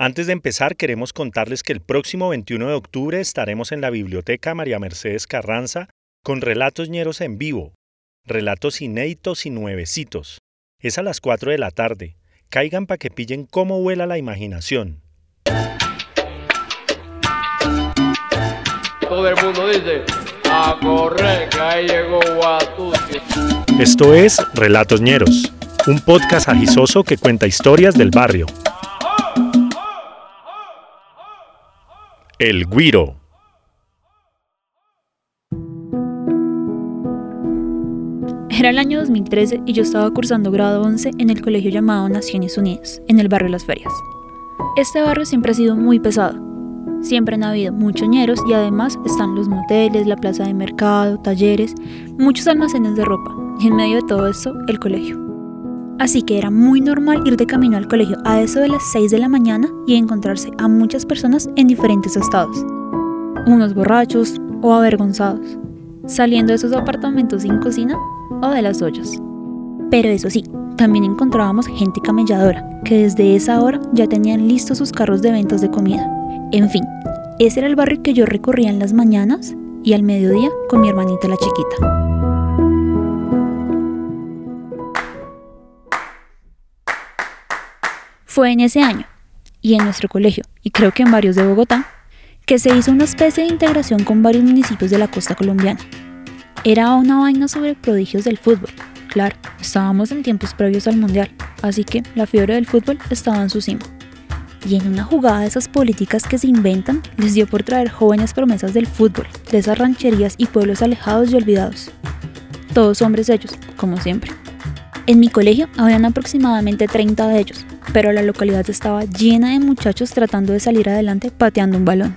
Antes de empezar, queremos contarles que el próximo 21 de octubre estaremos en la Biblioteca María Mercedes Carranza con relatos ñeros en vivo, relatos inéditos y nuevecitos. Es a las 4 de la tarde. Caigan para que pillen cómo vuela la imaginación. Todo el mundo dice, a correr, que ahí llegó Esto es Relatos ñeros, un podcast agisoso que cuenta historias del barrio. El Guiro. Era el año 2013 y yo estaba cursando grado 11 en el colegio llamado Naciones Unidas, en el barrio Las Ferias. Este barrio siempre ha sido muy pesado. Siempre han habido muchos ñeros y además están los moteles, la plaza de mercado, talleres, muchos almacenes de ropa y en medio de todo esto el colegio. Así que era muy normal ir de camino al colegio a eso de las 6 de la mañana y encontrarse a muchas personas en diferentes estados. Unos borrachos o avergonzados, saliendo de esos apartamentos sin cocina o de las ollas. Pero eso sí, también encontrábamos gente camelladora, que desde esa hora ya tenían listos sus carros de ventas de comida. En fin, ese era el barrio que yo recorría en las mañanas y al mediodía con mi hermanita la chiquita. Fue en ese año, y en nuestro colegio, y creo que en varios de Bogotá, que se hizo una especie de integración con varios municipios de la costa colombiana. Era una vaina sobre prodigios del fútbol. Claro, estábamos en tiempos previos al Mundial, así que la fiebre del fútbol estaba en su cima. Y en una jugada de esas políticas que se inventan, les dio por traer jóvenes promesas del fútbol, de esas rancherías y pueblos alejados y olvidados. Todos hombres ellos, como siempre. En mi colegio habían aproximadamente 30 de ellos, pero la localidad estaba llena de muchachos tratando de salir adelante pateando un balón.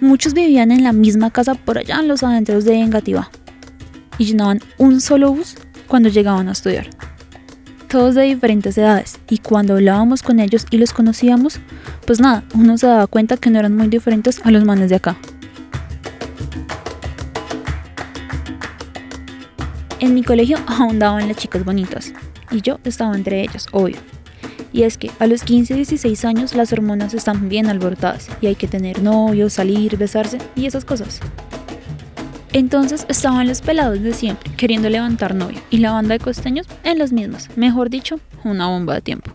Muchos vivían en la misma casa por allá en los adentros de Engativá y llenaban un solo bus cuando llegaban a estudiar. Todos de diferentes edades y cuando hablábamos con ellos y los conocíamos, pues nada, uno se daba cuenta que no eran muy diferentes a los manes de acá. Mi colegio ahondaban las chicas bonitas y yo estaba entre ellas, obvio. Y es que a los 15 16 años las hormonas están bien alborotadas y hay que tener novio, salir, besarse y esas cosas. Entonces estaban los pelados de siempre queriendo levantar novio y la banda de costeños en las mismas, mejor dicho, una bomba de tiempo.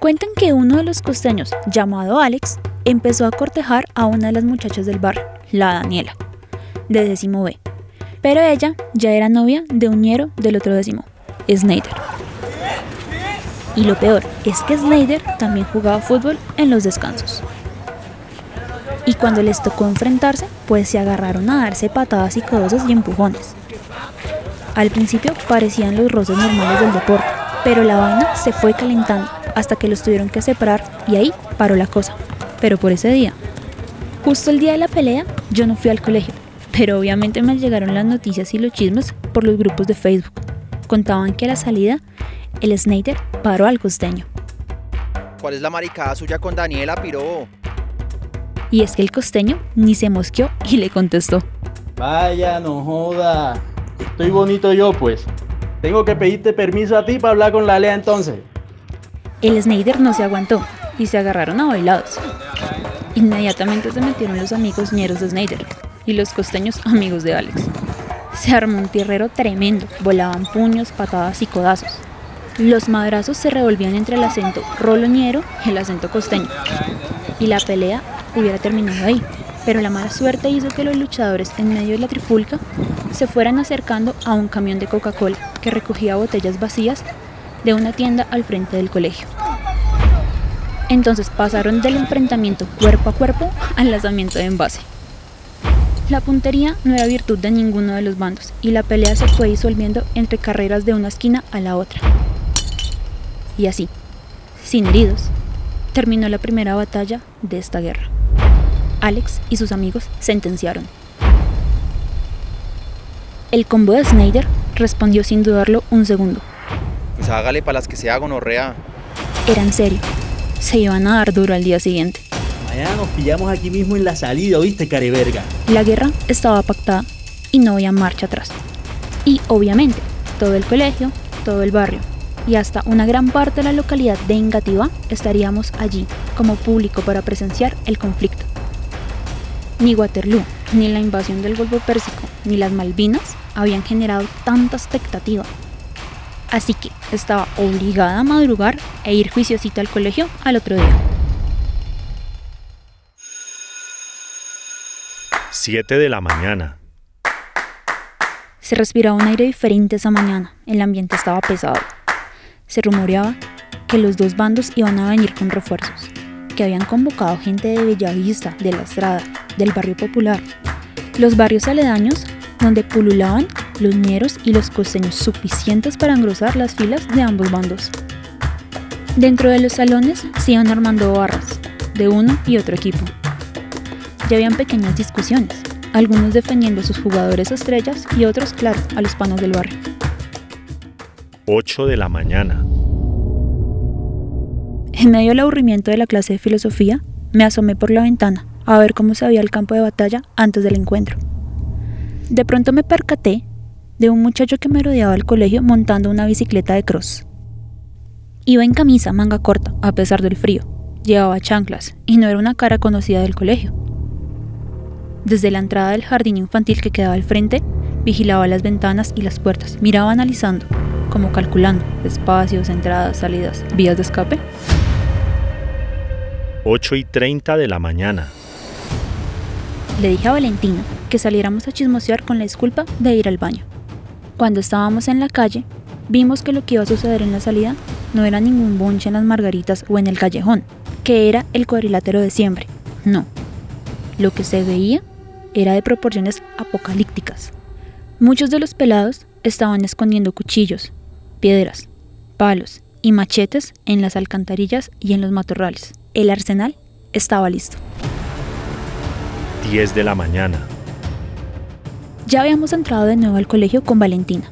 Cuentan que uno de los costeños, llamado Alex, empezó a cortejar a una de las muchachas del bar, la Daniela, de décimo B. Pero ella ya era novia de un ñero del otro décimo, Snyder. Y lo peor es que Snyder también jugaba fútbol en los descansos. Y cuando les tocó enfrentarse, pues se agarraron a darse patadas y codazos y empujones. Al principio parecían los roces normales del deporte, pero la vaina se fue calentando hasta que los tuvieron que separar y ahí paró la cosa. Pero por ese día. Justo el día de la pelea, yo no fui al colegio, pero obviamente me llegaron las noticias y los chismes por los grupos de Facebook. Contaban que la salida el Snyder paró al costeño. ¿Cuál es la maricada suya con Daniela, piro? Y es que el costeño ni se mosqueó y le contestó. Vaya, no joda. Estoy bonito yo, pues. Tengo que pedirte permiso a ti para hablar con la Lea entonces. El Snyder no se aguantó y se agarraron a bailados. Inmediatamente se metieron los amigos ñeros de Snyder y los costeños amigos de Alex. Se armó un tierrero tremendo, volaban puños, patadas y codazos. Los madrazos se revolvían entre el acento roloñero y el acento costeño, y la pelea hubiera terminado ahí. Pero la mala suerte hizo que los luchadores en medio de la trifulca se fueran acercando a un camión de Coca-Cola que recogía botellas vacías de una tienda al frente del colegio. Entonces pasaron del enfrentamiento cuerpo a cuerpo al lanzamiento de envase. La puntería no era virtud de ninguno de los bandos y la pelea se fue disolviendo entre carreras de una esquina a la otra. Y así, sin heridos, terminó la primera batalla de esta guerra. Alex y sus amigos sentenciaron. El combo de Snyder respondió sin dudarlo un segundo. Pues hágale para las que sea gonorrea. Era en serio. Se iban a dar duro al día siguiente. Nos pillamos aquí mismo en la salida, ¿oíste, careverga? La guerra estaba pactada y no había marcha atrás. Y obviamente, todo el colegio, todo el barrio, y hasta una gran parte de la localidad de Engativá estaríamos allí como público para presenciar el conflicto. Ni Waterloo, ni la invasión del Golfo Pérsico, ni las Malvinas habían generado tanta expectativa. Así que estaba obligada a madrugar e ir juiciosita al colegio al otro día. 7 de la mañana. Se respiraba un aire diferente esa mañana, el ambiente estaba pesado. Se rumoreaba que los dos bandos iban a venir con refuerzos, que habían convocado gente de Bellavista, de La Estrada, del barrio popular, los barrios aledaños donde pululaban los ñeros y los costeños suficientes para engrosar las filas de ambos bandos. Dentro de los salones se iban armando barras, de uno y otro equipo. Ya habían pequeñas discusiones, algunos defendiendo a sus jugadores estrellas y otros, claro, a los panos del barrio. 8 de la mañana. En medio del aburrimiento de la clase de filosofía, me asomé por la ventana a ver cómo se veía el campo de batalla antes del encuentro. De pronto me percaté de un muchacho que me rodeaba el colegio montando una bicicleta de cross. Iba en camisa manga corta, a pesar del frío. Llevaba chanclas y no era una cara conocida del colegio. Desde la entrada del jardín infantil que quedaba al frente, vigilaba las ventanas y las puertas, miraba analizando, como calculando espacios, entradas, salidas, vías de escape. 8 y 30 de la mañana. Le dije a Valentina que saliéramos a chismosear con la disculpa de ir al baño. Cuando estábamos en la calle, vimos que lo que iba a suceder en la salida no era ningún bonche en las margaritas o en el callejón, que era el cuadrilátero de siempre. No. Lo que se veía era de proporciones apocalípticas. Muchos de los pelados estaban escondiendo cuchillos, piedras, palos y machetes en las alcantarillas y en los matorrales. El arsenal estaba listo. 10 de la mañana. Ya habíamos entrado de nuevo al colegio con Valentina,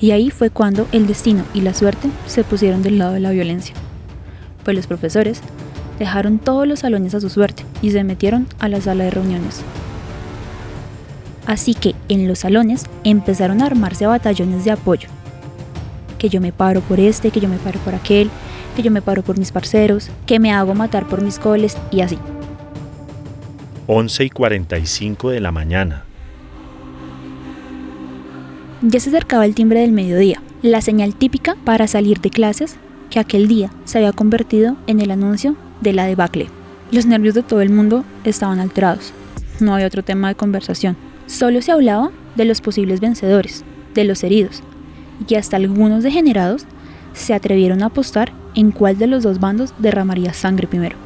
y ahí fue cuando el destino y la suerte se pusieron del lado de la violencia. Pues los profesores dejaron todos los salones a su suerte y se metieron a la sala de reuniones. Así que en los salones empezaron a armarse batallones de apoyo. Que yo me paro por este, que yo me paro por aquel, que yo me paro por mis parceros, que me hago matar por mis coles y así. 11 y 45 de la mañana. Ya se acercaba el timbre del mediodía, la señal típica para salir de clases que aquel día se había convertido en el anuncio de la debacle. Los nervios de todo el mundo estaban alterados. No había otro tema de conversación. Solo se hablaba de los posibles vencedores, de los heridos, y hasta algunos degenerados se atrevieron a apostar en cuál de los dos bandos derramaría sangre primero.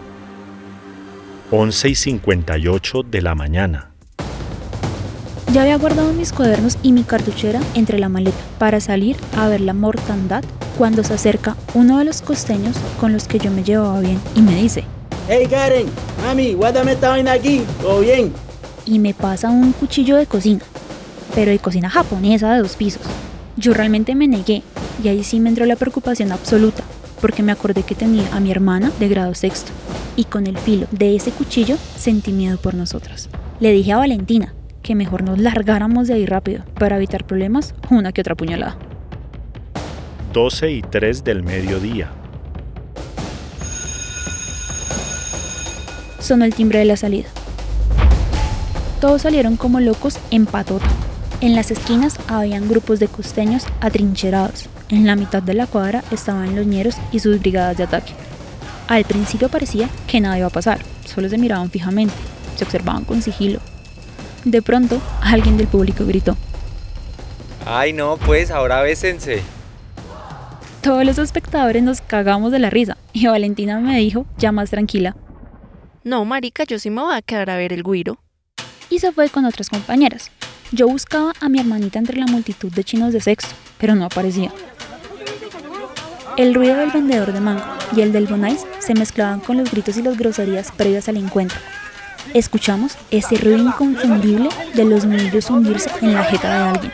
11 y 58 de la mañana. Ya había guardado mis cuadernos y mi cartuchera entre la maleta para salir a ver la mortandad cuando se acerca uno de los costeños con los que yo me llevaba bien y me dice, Hey Karen, mami, guárdame esta vaina aquí, todo bien. y me pasa un cuchillo de cocina, pero de cocina japonesa de dos pisos. Yo realmente me negué y ahí sí me entró la preocupación absoluta, porque me acordé que tenía a mi hermana de grado sexto y con el filo de ese cuchillo sentí miedo por nosotras. Le dije a Valentina que mejor nos largáramos de ahí rápido para evitar problemas una que otra puñalada. 12 y 3 del mediodía. Sonó el timbre de la salida. Todos salieron como locos en patota. En las esquinas habían grupos de costeños atrincherados. En la mitad de la cuadra estaban los ñeros y sus brigadas de ataque. Al principio parecía que nada iba a pasar, solo se miraban fijamente, se observaban con sigilo. De pronto, alguien del público gritó. Ay, no, pues ahora bésense. Todos los espectadores nos cagamos de la risa y Valentina me dijo, ya más tranquila, No, marica, yo sí me voy a quedar a ver el guiro. y se fue con otras compañeras. Yo buscaba a mi hermanita entre la multitud de chinos de sexto, pero no aparecía. El ruido del vendedor de mango y el del bonais se mezclaban con los gritos y las groserías previas al encuentro. Escuchamos ese ruido inconfundible de los nudillos hundirse en la jeta de alguien.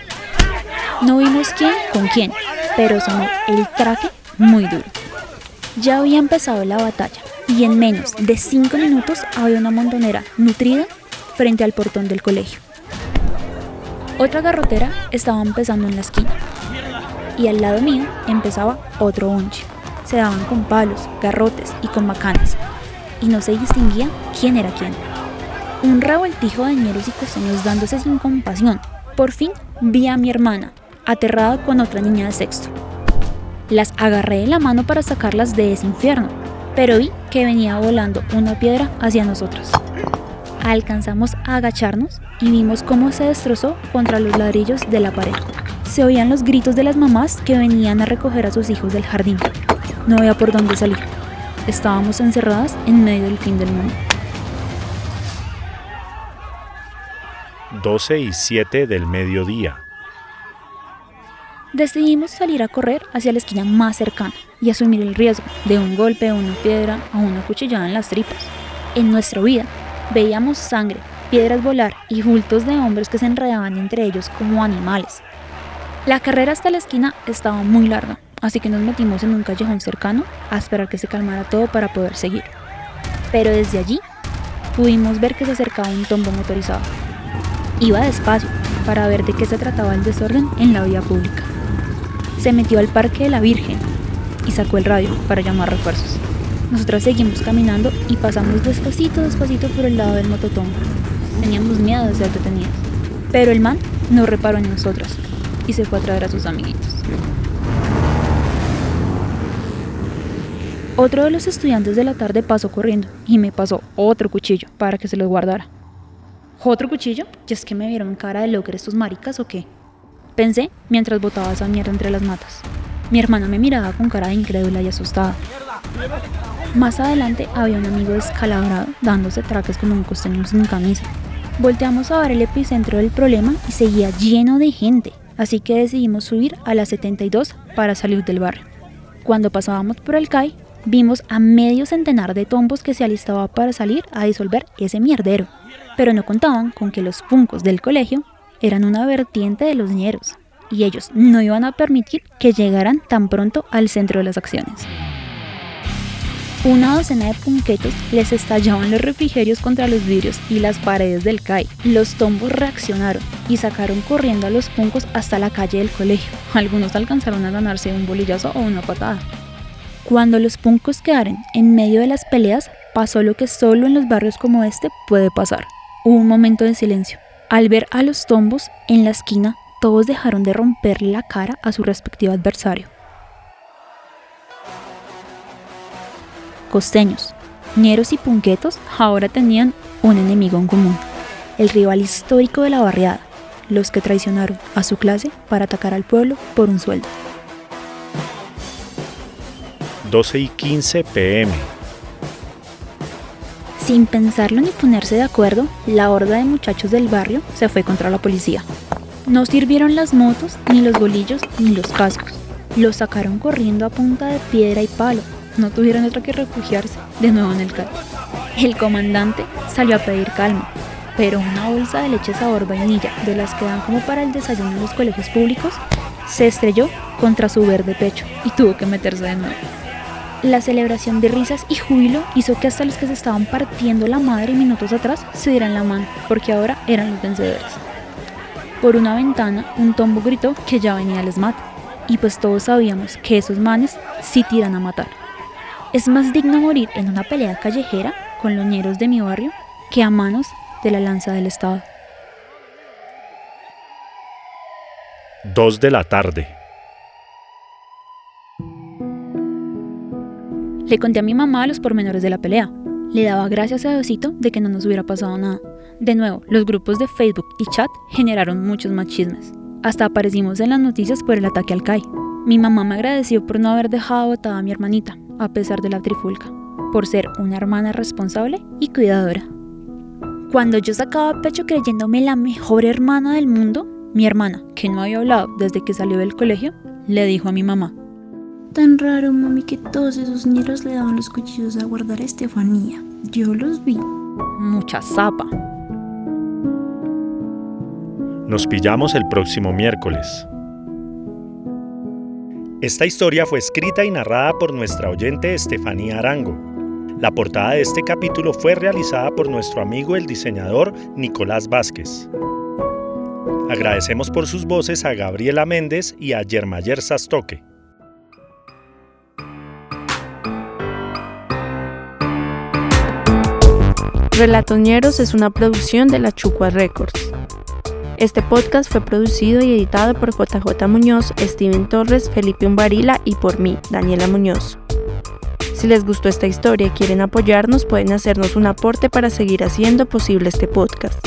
No vimos quién con quién, pero sonó el traje muy duro. Ya había empezado la batalla y en menos de cinco minutos había una montonera nutrida frente al portón del colegio. Otra garrotera estaba empezando en la esquina. y al lado mío empezaba otro bonche. Se daban con palos, garrotes y con bacanas, y no se distinguía quién era quién. Un revoltijo de ñeros y costeños dándose sin compasión. Por fin vi a mi hermana, aterrada con otra niña de sexto. Las agarré de la mano para sacarlas de ese infierno, pero vi que venía volando una piedra hacia nosotros. Alcanzamos a agacharnos y vimos cómo se destrozó contra los ladrillos de la pared. Se oían los gritos de las mamás que venían a recoger a sus hijos del jardín. No había por dónde salir. Estábamos encerradas en medio del fin del mundo. 12 y 7 del mediodía. Decidimos salir a correr hacia la esquina más cercana y asumir el riesgo de un golpe, una piedra o una cuchillada en las tripas. En nuestra vida veíamos sangre, piedras volar y bultos de hombres que se enredaban entre ellos como animales. La carrera hasta la esquina estaba muy larga, así que nos metimos en un callejón cercano a esperar que se calmara todo para poder seguir. Pero desde allí pudimos ver que se acercaba un tombo motorizado. Iba despacio para ver de qué se trataba el desorden en la vía pública. Se metió al Parque de la Virgen y sacó el radio para llamar refuerzos. Nosotras seguimos caminando y pasamos despacito, despacito por el lado del mototombo. Teníamos miedo de ser detenidos. Pero el man no reparó en nosotras y se fue a traer a sus amiguitos. Otro de los estudiantes de la tarde pasó corriendo y me pasó otro cuchillo para que se lo guardara. ¿Otro cuchillo? ¿Y es que me vieron cara de logre estos maricas o qué? Pensé mientras botaba esa mierda entre las matas. Mi hermana me miraba con cara de incrédula y asustada. Más adelante había un amigo descalabrado dándose traques con un costeño sin camisa. Volteamos a ver el epicentro del problema y seguía lleno de gente, así que decidimos subir a la 72 para salir del barrio. Cuando pasábamos por el CAI, vimos a medio centenar de tombos que se alistaba para salir a disolver ese mierdero, pero no contaban con que los puncos del colegio eran una vertiente de los ñeros, y ellos no iban a permitir que llegaran tan pronto al centro de las acciones. Una docena de punquetos les estallaban los refrigerios contra los vidrios y las paredes del CAI. Los tombos reaccionaron y sacaron corriendo a los puncos hasta la calle del colegio. Algunos alcanzaron a ganarse un bolillazo o una patada. Cuando los puncos quedaron en medio de las peleas, pasó lo que solo en los barrios como este puede pasar. Un momento de silencio. Al ver a los tombos en la esquina, todos dejaron de romperle la cara a su respectivo adversario. Costeños, ñeros y punquetos ahora tenían un enemigo en común, el rival histórico de la barriada, los que traicionaron a su clase para atacar al pueblo por un sueldo. 12 y 15 pm. Sin pensarlo ni ponerse de acuerdo, la horda de muchachos del barrio se fue contra la policía. No sirvieron las motos, ni los bolillos, ni los cascos. Los sacaron corriendo a punta de piedra y palo. No tuvieron otra que refugiarse de nuevo en el CAI. El comandante salió a pedir calma, pero una bolsa de leche sabor vainilla, de las que dan como para el desayuno en los colegios públicos, se estrelló contra su verde pecho y tuvo que meterse de nuevo. La celebración de risas y júbilo hizo que hasta los que se estaban partiendo la madre minutos atrás se dieran la mano, porque ahora eran los vencedores. Por una ventana, un tombo gritó que ya venía el SMAT, y pues todos sabíamos que esos manes sí tiran a matar. Es más digno morir en una pelea callejera con los ñeros de mi barrio que a manos de la lanza del Estado. 2 de la tarde. Le conté a mi mamá los pormenores de la pelea. Le daba gracias a Diosito de que no nos hubiera pasado nada. De nuevo, los grupos de Facebook y chat generaron muchos más chismes. Hasta aparecimos en las noticias por el ataque al CAI. Mi mamá me agradeció por no haber dejado botada a mi hermanita, a pesar de la trifulca, por ser una hermana responsable y cuidadora. Cuando yo sacaba pecho creyéndome la mejor hermana del mundo, mi hermana, que no había hablado desde que salió del colegio, le dijo a mi mamá, Tan raro, mami, que todos esos ñeros le daban los cuchillos a guardar a Estefanía. Yo los vi. mucha zapa. Nos pillamos el próximo miércoles. Esta historia fue escrita y narrada por nuestra oyente Estefanía Arango. La portada de este capítulo fue realizada por nuestro amigo el diseñador Nicolás Vázquez. Agradecemos por sus voces a Gabriela Méndez y a Yermayer Sastoque. Relatoñeros es una producción de la Chucua Records. Este podcast fue producido y editado por JJ Muñoz, Steven Torres, Felipe Umbarila y por mí, Daniela Muñoz. Si les gustó esta historia y quieren apoyarnos, pueden hacernos un aporte para seguir haciendo posible este podcast.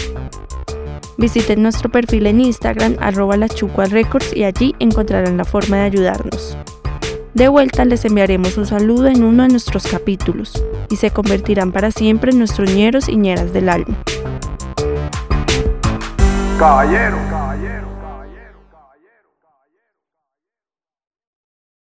Visiten nuestro perfil en Instagram, arroba la Records, y allí encontrarán la forma de ayudarnos. De vuelta les enviaremos un saludo en uno de nuestros capítulos y se convertirán para siempre en nuestros ñeros y ñeras del alma. Caballero.